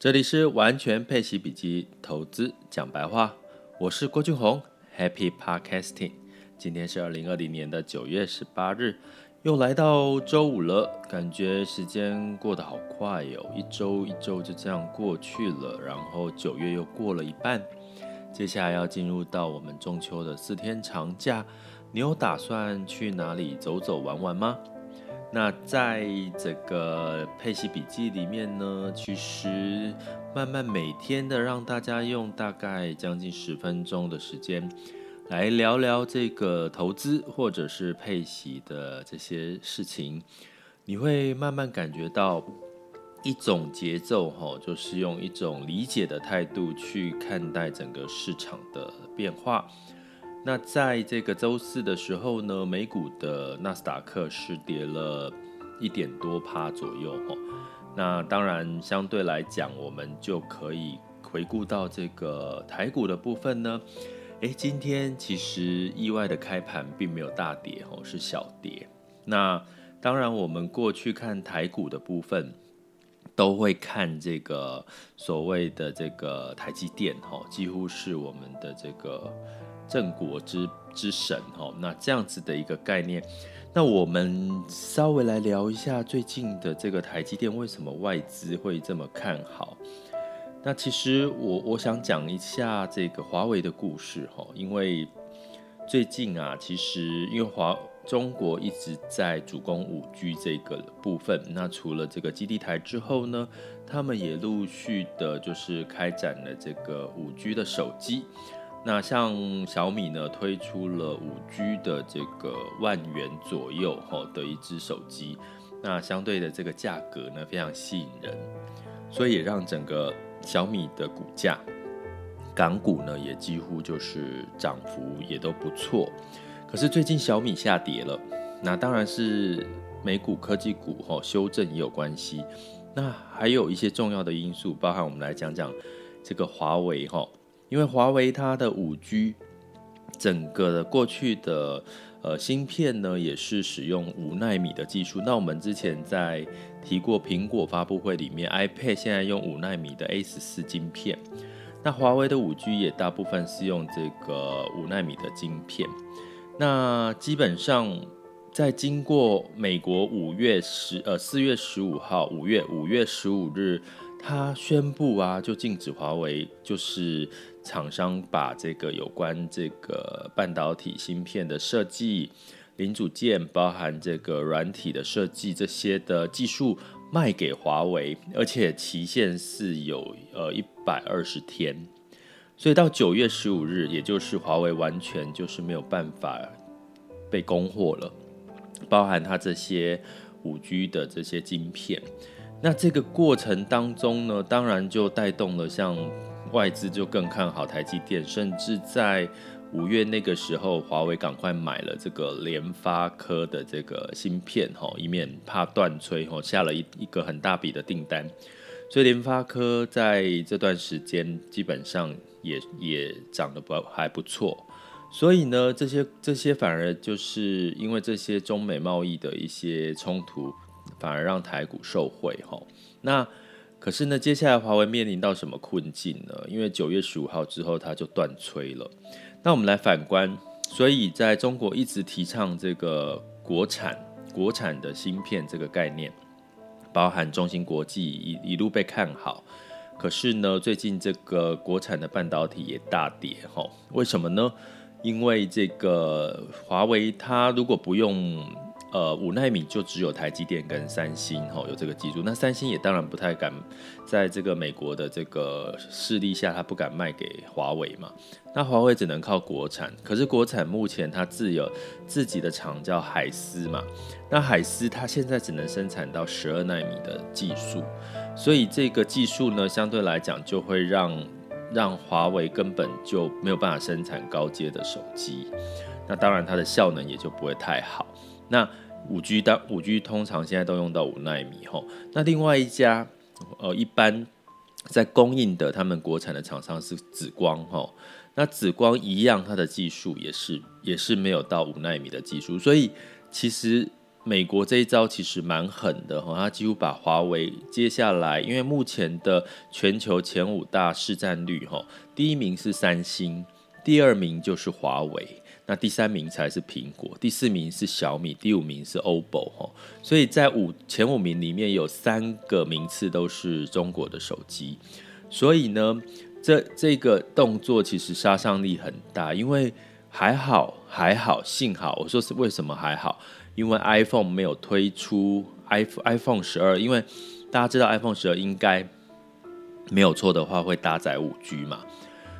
这里是完全配息笔记投资讲白话，我是郭俊宏，Happy Podcasting。今天是二零二零年的九月十八日，又来到周五了，感觉时间过得好快哟，一周一周就这样过去了，然后九月又过了一半，接下来要进入到我们中秋的四天长假，你有打算去哪里走走玩玩吗？那在这个配息笔记里面呢，其实慢慢每天的让大家用大概将近十分钟的时间来聊聊这个投资或者是配息的这些事情，你会慢慢感觉到一种节奏哈，就是用一种理解的态度去看待整个市场的变化。那在这个周四的时候呢，美股的纳斯达克是跌了一点多趴左右哈。那当然相对来讲，我们就可以回顾到这个台股的部分呢。诶，今天其实意外的开盘并没有大跌哦，是小跌。那当然，我们过去看台股的部分，都会看这个所谓的这个台积电哦，几乎是我们的这个。镇国之之神哦，那这样子的一个概念，那我们稍微来聊一下最近的这个台积电，为什么外资会这么看好？那其实我我想讲一下这个华为的故事哈，因为最近啊，其实因为华中国一直在主攻五 G 这个部分，那除了这个基地台之后呢，他们也陆续的就是开展了这个五 G 的手机。那像小米呢，推出了五 G 的这个万元左右哈的一支手机，那相对的这个价格呢，非常吸引人，所以也让整个小米的股价，港股呢也几乎就是涨幅也都不错。可是最近小米下跌了，那当然是美股科技股哈修正也有关系。那还有一些重要的因素，包含我们来讲讲这个华为哈。因为华为它的五 G 整个的过去的呃芯片呢，也是使用五纳米的技术。那我们之前在提过苹果发布会里面，iPad 现在用五纳米的 A 十四晶片。那华为的五 G 也大部分是用这个五纳米的晶片。那基本上在经过美国五月十呃四月十五号五月五月十五日，他宣布啊，就禁止华为就是。厂商把这个有关这个半导体芯片的设计、零组件，包含这个软体的设计这些的技术卖给华为，而且期限是有呃一百二十天，所以到九月十五日，也就是华为完全就是没有办法被供货了，包含它这些五 G 的这些晶片。那这个过程当中呢，当然就带动了像。外资就更看好台积电，甚至在五月那个时候，华为赶快买了这个联发科的这个芯片，哈，以免怕断炊，哈，下了一一个很大笔的订单。所以联发科在这段时间基本上也也涨得不还不错。所以呢，这些这些反而就是因为这些中美贸易的一些冲突，反而让台股受惠，哈。那可是呢，接下来华为面临到什么困境呢？因为九月十五号之后，它就断炊了。那我们来反观，所以在中国一直提倡这个国产、国产的芯片这个概念，包含中芯国际一一路被看好。可是呢，最近这个国产的半导体也大跌，哈，为什么呢？因为这个华为它如果不用。呃，五纳米就只有台积电跟三星吼有这个技术，那三星也当然不太敢在这个美国的这个势力下，他不敢卖给华为嘛。那华为只能靠国产，可是国产目前它自有自己的厂叫海思嘛，那海思它现在只能生产到十二纳米的技术，所以这个技术呢，相对来讲就会让让华为根本就没有办法生产高阶的手机，那当然它的效能也就不会太好。那五 G 当五 G 通常现在都用到五纳米吼，那另外一家呃一般在供应的他们国产的厂商是紫光吼，那紫光一样它的技术也是也是没有到五纳米的技术，所以其实美国这一招其实蛮狠的哈，它几乎把华为接下来，因为目前的全球前五大市占率哈，第一名是三星，第二名就是华为，那第三名才是苹果，第四名是小米，第五名是 OPPO 哈，所以在五前五名里面有三个名次都是中国的手机，所以呢，这这个动作其实杀伤力很大，因为还好还好，幸好我说是为什么还好？因为 iPhone 没有推出 iPhone iPhone 十二，因为大家知道 iPhone 十二应该没有错的话会搭载五 G 嘛，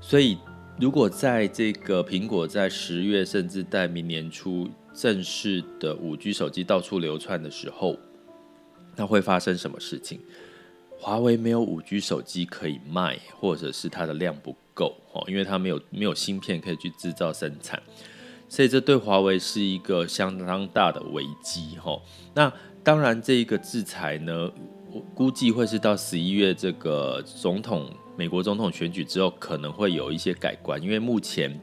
所以如果在这个苹果在十月甚至在明年初正式的五 G 手机到处流窜的时候，那会发生什么事情？华为没有五 G 手机可以卖，或者是它的量不够哦，因为它没有没有芯片可以去制造生产。所以这对华为是一个相当大的危机，哈。那当然，这一个制裁呢，我估计会是到十一月这个总统美国总统选举之后，可能会有一些改观。因为目前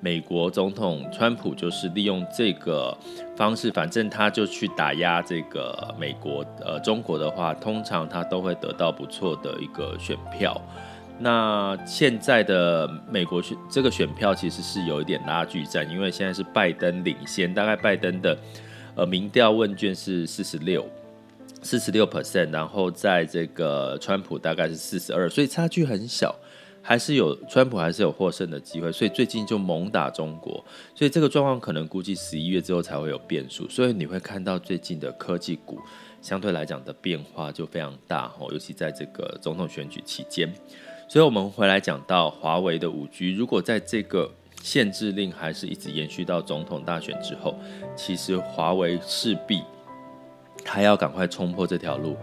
美国总统川普就是利用这个方式，反正他就去打压这个美国，呃，中国的话，通常他都会得到不错的一个选票。那现在的美国选这个选票其实是有一点拉锯战，因为现在是拜登领先，大概拜登的呃民调问卷是四十六，四十六 percent，然后在这个川普大概是四十二，所以差距很小，还是有川普还是有获胜的机会，所以最近就猛打中国，所以这个状况可能估计十一月之后才会有变数，所以你会看到最近的科技股相对来讲的变化就非常大哦，尤其在这个总统选举期间。所以，我们回来讲到华为的五 G，如果在这个限制令还是一直延续到总统大选之后，其实华为势必他要赶快冲破这条路。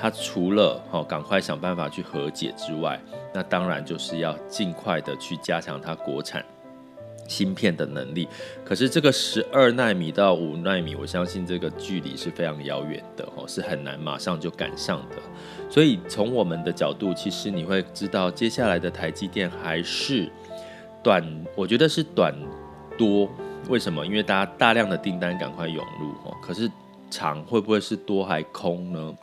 他除了哦赶快想办法去和解之外，那当然就是要尽快的去加强它国产芯片的能力，可是这个十二纳米到五纳米，我相信这个距离是非常遥远的哦，是很难马上就赶上的。所以从我们的角度，其实你会知道，接下来的台积电还是短，我觉得是短多。为什么？因为大家大量的订单赶快涌入哦，可是长会不会是多还空呢？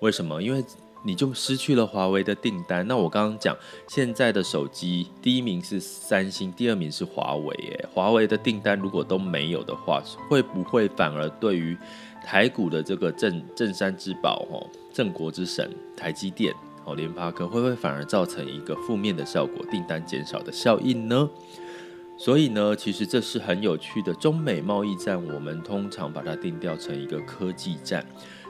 为什么？因为你就失去了华为的订单。那我刚刚讲，现在的手机第一名是三星，第二名是华为。诶，华为的订单如果都没有的话，会不会反而对于台股的这个镇镇山之宝、吼镇国之神台积电、哦联发科，会不会反而造成一个负面的效果，订单减少的效应呢？所以呢，其实这是很有趣的中美贸易战，我们通常把它定调成一个科技战。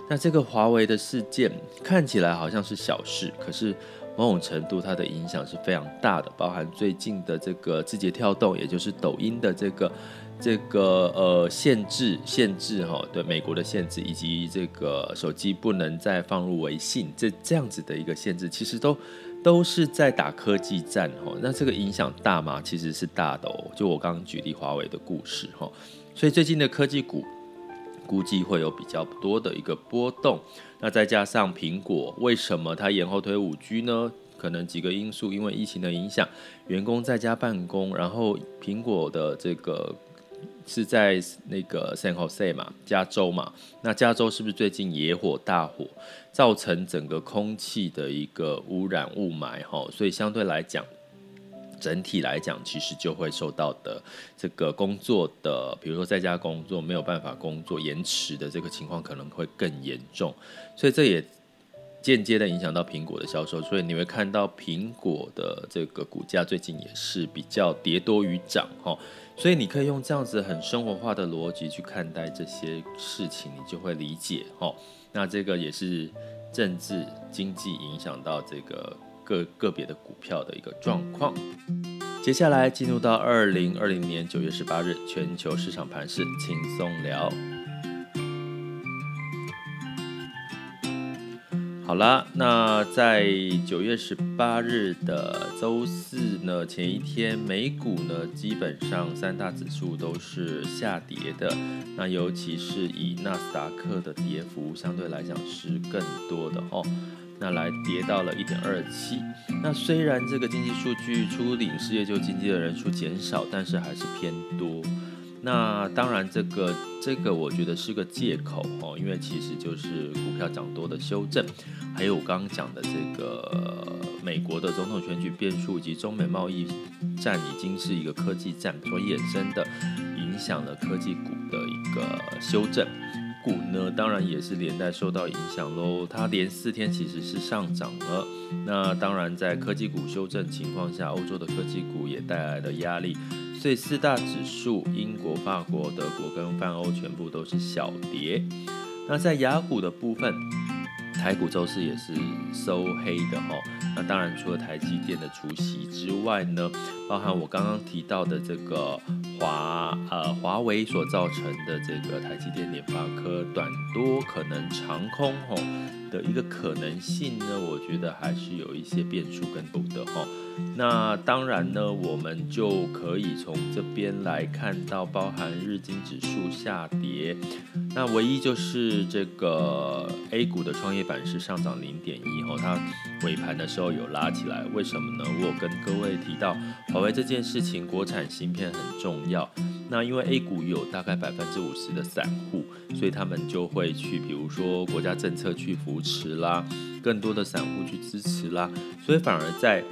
那这个华为的事件看起来好像是小事，可是某种程度它的影响是非常大的，包含最近的这个字节跳动，也就是抖音的这个这个呃限制限制哈，对美国的限制，以及这个手机不能再放入微信这这样子的一个限制，其实都都是在打科技战哈。那这个影响大吗？其实是大的哦。就我刚刚举例华为的故事哈，所以最近的科技股。估计会有比较多的一个波动，那再加上苹果，为什么它延后推五 G 呢？可能几个因素，因为疫情的影响，员工在家办公，然后苹果的这个是在那个 San Jose 嘛，加州嘛，那加州是不是最近野火大火，造成整个空气的一个污染雾霾？哈，所以相对来讲。整体来讲，其实就会受到的这个工作的，比如说在家工作没有办法工作延迟的这个情况可能会更严重，所以这也间接的影响到苹果的销售，所以你会看到苹果的这个股价最近也是比较跌多于涨哈，所以你可以用这样子很生活化的逻辑去看待这些事情，你就会理解哦。那这个也是政治经济影响到这个。个个别的股票的一个状况。接下来进入到二零二零年九月十八日全球市场盘势轻松聊。好啦，那在九月十八日的周四呢，前一天美股呢，基本上三大指数都是下跌的。那尤其是以纳斯达克的跌幅相对来讲是更多的哦。那来跌到了一点二七。那虽然这个经济数据初领失业救济的人数减少，但是还是偏多。那当然，这个这个我觉得是个借口哦，因为其实就是股票涨多的修正，还有我刚刚讲的这个美国的总统选举变数以及中美贸易战已经是一个科技战所衍生的，影响了科技股的一个修正。股呢，当然也是连带受到影响喽。它连四天其实是上涨了。那当然，在科技股修正情况下，欧洲的科技股也带来了压力。所以四大指数，英国、法国、德国跟泛欧全部都是小跌。那在雅股的部分，台股周四也是收黑的哈。那当然，除了台积电的除息之外呢，包含我刚刚提到的这个华呃华为所造成的这个台积电、联发科短多可能长空吼的一个可能性呢，我觉得还是有一些变数跟补的哈。那当然呢，我们就可以从这边来看到，包含日经指数下跌，那唯一就是这个 A 股的创业板是上涨零点一吼，它尾盘的时候。有拉起来，为什么呢？我跟各位提到华为这件事情，国产芯片很重要。那因为 A 股有大概百分之五十的散户，所以他们就会去，比如说国家政策去扶持啦，更多的散户去支持啦，所以反而在。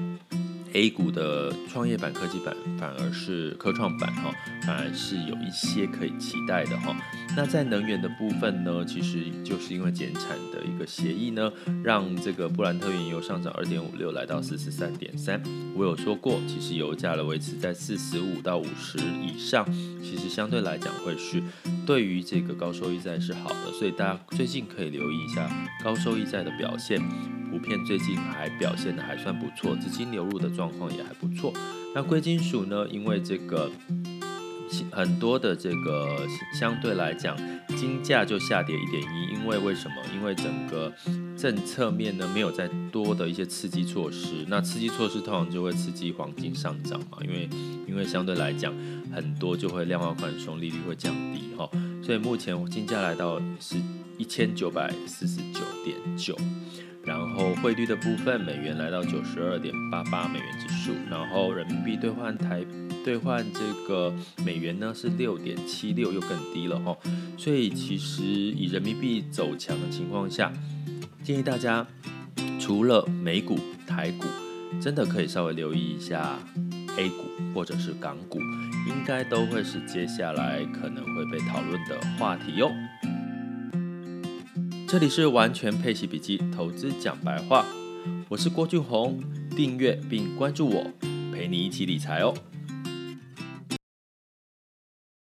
A 股的创业板、科技板反而是科创板哈，反而是有一些可以期待的哈。那在能源的部分呢，其实就是因为减产的一个协议呢，让这个布兰特原油上涨二点五六，来到四十三点三。我有说过，其实油价的维持在四十五到五十以上，其实相对来讲会是对于这个高收益债是好的，所以大家最近可以留意一下高收益债的表现。普遍最近还表现的还算不错，资金流入的状况也还不错。那贵金属呢？因为这个很多的这个相对来讲，金价就下跌一点一。因为为什么？因为整个政策面呢没有再多的一些刺激措施。那刺激措施通常就会刺激黄金上涨嘛。因为因为相对来讲，很多就会量化宽松，利率会降低哈。所以目前金价来到是一千九百四十九点九。然后汇率的部分，美元来到九十二点八八美元指数，然后人民币兑换台兑换这个美元呢是六点七六，又更低了哈。所以其实以人民币走强的情况下，建议大家除了美股、台股，真的可以稍微留意一下 A 股或者是港股，应该都会是接下来可能会被讨论的话题哟。这里是完全配息笔记，投资讲白话，我是郭俊宏，订阅并关注我，陪你一起理财哦。